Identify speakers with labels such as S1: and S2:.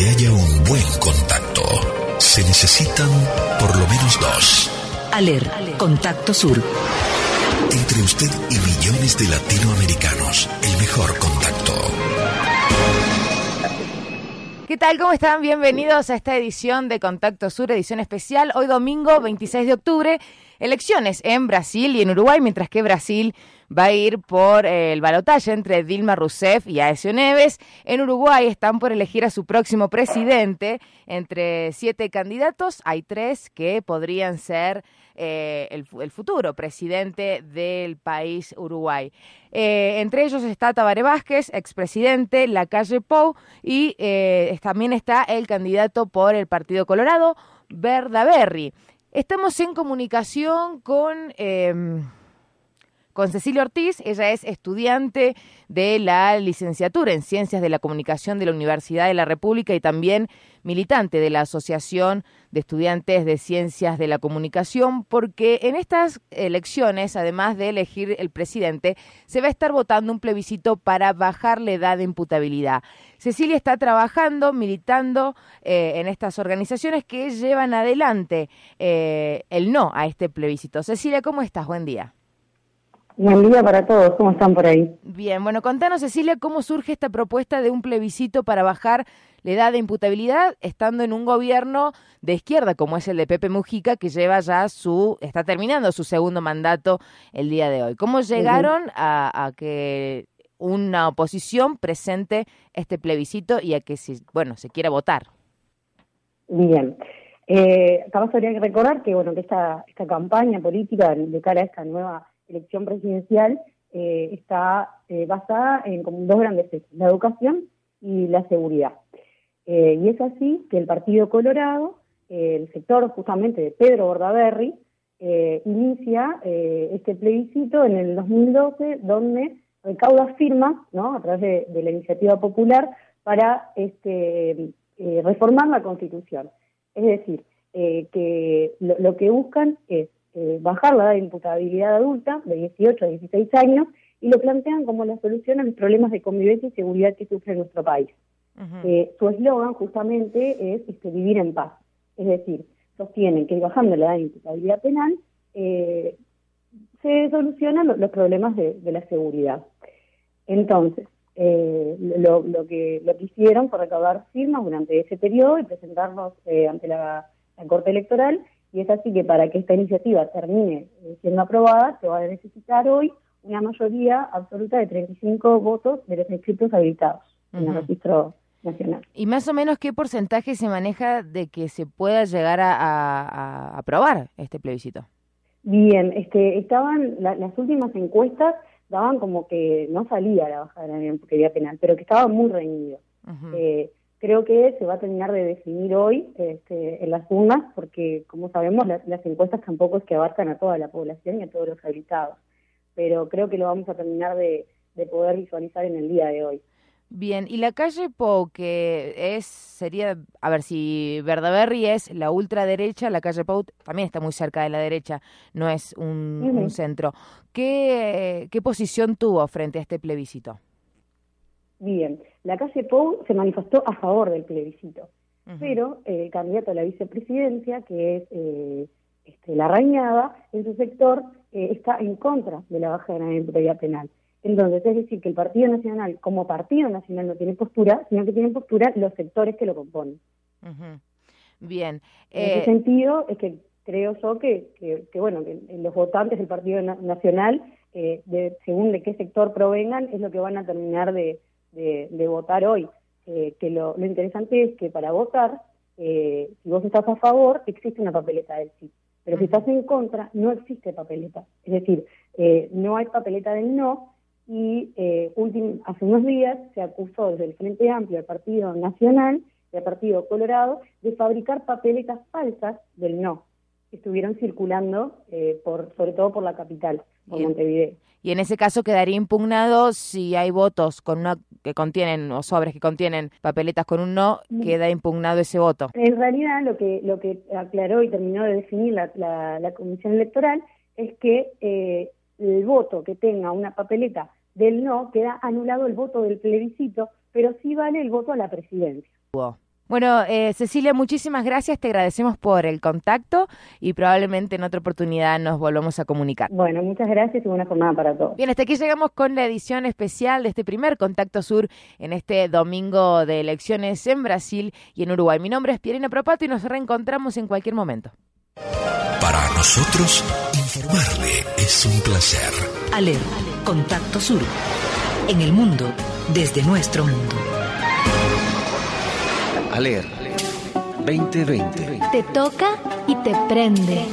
S1: que haya un buen contacto, se necesitan por lo menos dos.
S2: Aler, Contacto Sur.
S1: Entre usted y millones de latinoamericanos, el mejor contacto.
S3: ¿Qué tal? ¿Cómo están? Bienvenidos a esta edición de Contacto Sur, edición especial. Hoy domingo 26 de octubre, elecciones en Brasil y en Uruguay, mientras que Brasil va a ir por eh, el balotaje entre Dilma Rousseff y Aécio Neves. En Uruguay están por elegir a su próximo presidente. Entre siete candidatos hay tres que podrían ser eh, el, futuro presidente del país Uruguay. Eh, entre ellos está Tabaré Vázquez, expresidente, La Calle Pou, y también está el candidato por el Partido Colorado, Berry. Estamos en comunicación con em, con Cecilia Ortiz. Ella es estudiante de la licenciatura en Ciencias de la Comunicación de la Universidad de la República y también militante de la Asociación de Estudiantes de Ciencias de la Comunicación, porque en estas elecciones, además de elegir el presidente, se va a estar votando un plebiscito para bajar la edad de imputabilidad. Cecilia está trabajando, militando eh, en estas organizaciones que llevan adelante eh, el no a este plebiscito. Cecilia, ¿cómo estás? Buen día.
S4: Buen día para todos, ¿cómo están por ahí?
S3: Bien, bueno, contanos Cecilia, ¿cómo surge esta propuesta de un plebiscito para bajar la edad de imputabilidad estando en un gobierno de izquierda como es el de Pepe Mujica que lleva ya su, está terminando su segundo mandato el día de hoy? ¿Cómo llegaron a, que una oposición presente este plebiscito y a que, bueno, se quiera votar?
S4: Bien. Eh, acabas de recordar que, bueno, que esta, esta campaña política de cara a esta nueva elección presidencial eh, está eh, basada en como dos grandes ejes, la educación y la seguridad. Eh, y es así que el Partido Colorado, el sector justamente de Pedro Bordaberry, inicia este plebiscito en el 2012, donde recauda firmas ¿no? a través de, la iniciativa popular para este, reformar la Constitución. Es decir, que lo que buscan es eh, bajar la edad de imputabilidad adulta de 18 a 16 años y lo plantean como la solución a los problemas de convivencia y seguridad que sufre nuestro país. Eh, su eslogan justamente es este, vivir en paz, es decir, sostienen que bajando la edad de imputabilidad penal eh, se solucionan los problemas de, la seguridad. Entonces, lo, lo, que, lo que hicieron fue recaudar firmas durante ese periodo y presentarnos ante la Corte Electoral y es así que para que esta iniciativa termine eh, siendo aprobada, se va a necesitar hoy una mayoría absoluta de 35 votos de los inscritos habilitados en el registro nacional.
S3: ¿Y más o menos qué porcentaje se maneja de que se pueda llegar a, aprobar este plebiscito?
S4: Bien, este, estaban las últimas encuestas daban como que no salía la bajada de la impunidad penal, pero que estaba muy reñido creo que se va a terminar de definir hoy este, en las urnas, porque como sabemos las, encuestas tampoco es que abarcan a toda la población y a todos los habilitados, pero creo que lo vamos a terminar de, poder visualizar en el día de hoy.
S3: Bien, y la calle Pou, que es, sería, a ver, si Verdaberry es la ultraderecha, la calle Pou también está muy cerca de la derecha, no es un, un centro. ¿Qué, ¿Qué posición tuvo frente a este plebiscito?
S4: Bien, la calle Pou se manifestó a favor del plebiscito, pero el candidato a la vicepresidencia, que es eh, este, la Rañada, en su sector eh, está en contra de la baja de la imputabilidad penal. Entonces, es decir, que el Partido Nacional, como Partido Nacional, no tiene postura, sino que tienen postura los sectores que lo componen.
S3: Bien.
S4: En ese eh, sentido, es que creo yo que, que, bueno, que los votantes del Partido Nacional, de, según de qué sector provengan, es lo que van a terminar de, de, votar hoy. Eh, que lo, interesante es que para votar, eh, si vos estás a favor, existe una papeleta del sí. Pero si estás en contra, no existe papeleta. Es decir, eh, no hay papeleta del no y hace unos días se acusó desde el Frente Amplio al Partido Nacional y al Partido Colorado de fabricar papeletas falsas del no estuvieron circulando, por sobre todo por la capital, por Montevideo
S3: y en ese caso quedaría impugnado si hay votos con una que contienen o sobres que contienen papeletas con un no, mm. queda impugnado ese voto.
S4: En realidad lo que lo que aclaró y terminó de definir la, la, Comisión Electoral es que eh, el voto que tenga una papeleta del no queda anulado el voto del plebiscito, pero sí vale el voto a la presidencia.
S3: Bueno, eh, Cecilia, muchísimas gracias. Te agradecemos por el contacto y probablemente en otra oportunidad nos volvamos a comunicar.
S4: Bueno, muchas gracias y buena jornada para todos.
S3: Bien, hasta aquí llegamos con la edición especial de este primer Contacto Sur en este domingo de elecciones en Brasil y en Uruguay. Mi nombre es Pierina Propato y nos reencontramos en cualquier momento.
S1: Para nosotros, informarle es un placer.
S2: ALER, Contacto Sur. En el mundo, desde nuestro mundo.
S5: ALER 2020.
S6: Te toca y te prende.